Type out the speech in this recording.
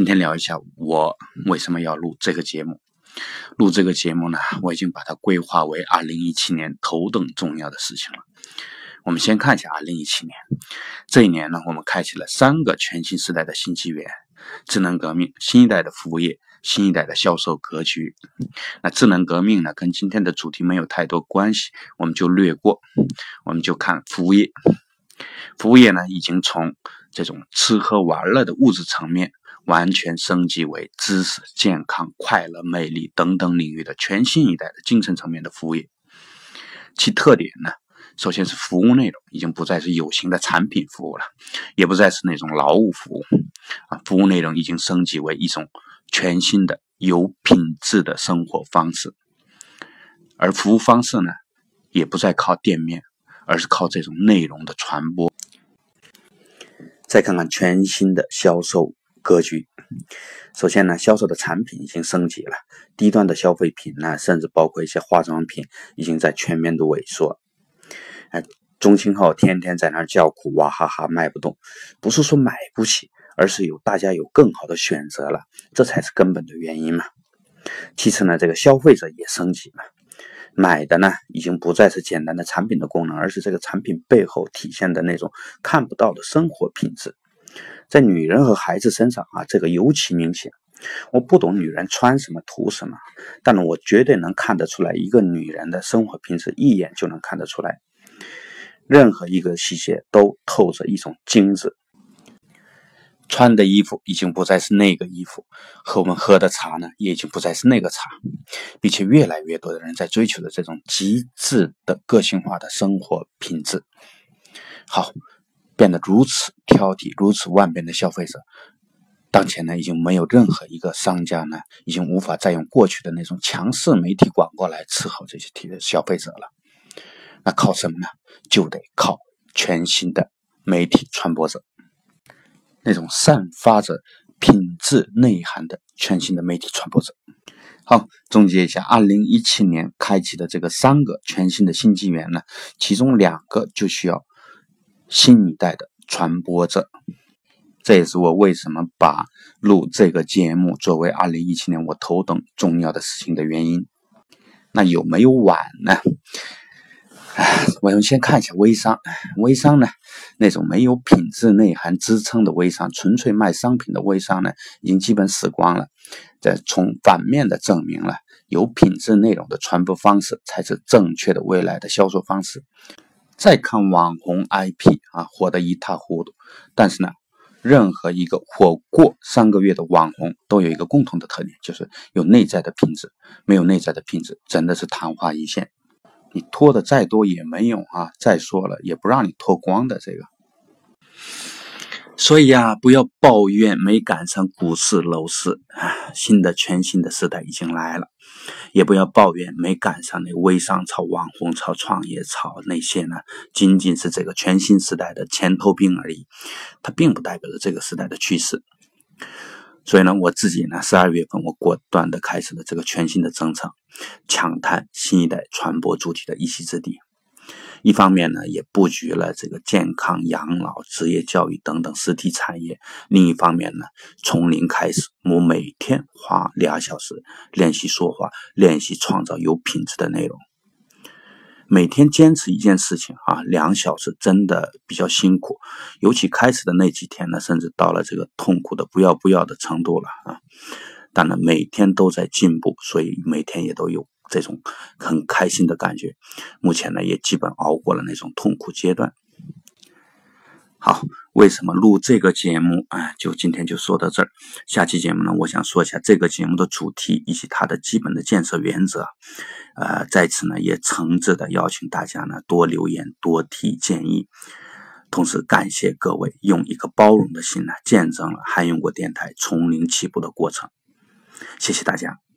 今天聊一下我为什么要录这个节目。录这个节目呢，我已经把它规划为二零一七年头等重要的事情了。我们先看一下二零一七年这一年呢，我们开启了三个全新时代的新纪元：智能革命、新一代的服务业、新一代的销售格局。那智能革命呢，跟今天的主题没有太多关系，我们就略过。我们就看服务业。服务业呢，已经从这种吃喝玩乐的物质层面，完全升级为知识、健康、快乐、美丽等等领域的全新一代的精神层面的服务业。其特点呢，首先是服务内容已经不再是有形的产品服务了，也不再是那种劳务服务啊，服务内容已经升级为一种全新的有品质的生活方式，而服务方式呢，也不再靠店面。而是靠这种内容的传播。再看看全新的销售格局。首先呢，销售的产品已经升级了，低端的消费品呢，甚至包括一些化妆品，已经在全面的萎缩。哎，中青号天天在那儿叫苦，哇哈哈卖不动，不是说买不起，而是有大家有更好的选择了，这才是根本的原因嘛。其次呢，这个消费者也升级了。买的呢，已经不再是简单的产品的功能，而是这个产品背后体现的那种看不到的生活品质。在女人和孩子身上啊，这个尤其明显。我不懂女人穿什么图什么，但是我绝对能看得出来，一个女人的生活品质一眼就能看得出来，任何一个细节都透着一种精致。穿的衣服已经不再是那个衣服，和我们喝的茶呢，也已经不再是那个茶，并且越来越多的人在追求的这种极致的个性化的生活品质。好，变得如此挑剔、如此万变的消费者，当前呢，已经没有任何一个商家呢，已经无法再用过去的那种强势媒体广告来伺候这些体的消费者了。那靠什么呢？就得靠全新的媒体传播者。那种散发着品质内涵的全新的媒体传播者。好，总结一下，二零一七年开启的这个三个全新的新纪元呢，其中两个就需要新一代的传播者。这也是我为什么把录这个节目作为二零一七年我头等重要的事情的原因。那有没有晚呢？我们先看一下微商，微商呢，那种没有品质内涵支撑的微商，纯粹卖商品的微商呢，已经基本死光了。这从反面的证明了，有品质内容的传播方式才是正确的未来的销售方式。再看网红 IP 啊，火得一塌糊涂，但是呢，任何一个火过三个月的网红都有一个共同的特点，就是有内在的品质。没有内在的品质，真的是昙花一现。你脱的再多也没用啊！再说了，也不让你脱光的这个。所以啊，不要抱怨没赶上股市楼市啊，新的全新的时代已经来了。也不要抱怨没赶上那微商潮、网红潮、创业潮那些呢，仅仅是这个全新时代的前头兵而已，它并不代表着这个时代的趋势。所以呢，我自己呢，十二月份我果断的开始了这个全新的征程，抢滩新一代传播主体的一席之地。一方面呢，也布局了这个健康、养老、职业教育等等实体产业；另一方面呢，从零开始，我每天花俩小时练习说话，练习创造有品质的内容。每天坚持一件事情啊，两小时真的比较辛苦，尤其开始的那几天呢，甚至到了这个痛苦的不要不要的程度了啊。但呢每天都在进步，所以每天也都有这种很开心的感觉。目前呢，也基本熬过了那种痛苦阶段。好，为什么录这个节目啊？就今天就说到这儿。下期节目呢，我想说一下这个节目的主题以及它的基本的建设原则。呃，在此呢，也诚挚的邀请大家呢多留言、多提建议。同时感谢各位用一个包容的心呢，见证了汉永国电台从零起步的过程。谢谢大家。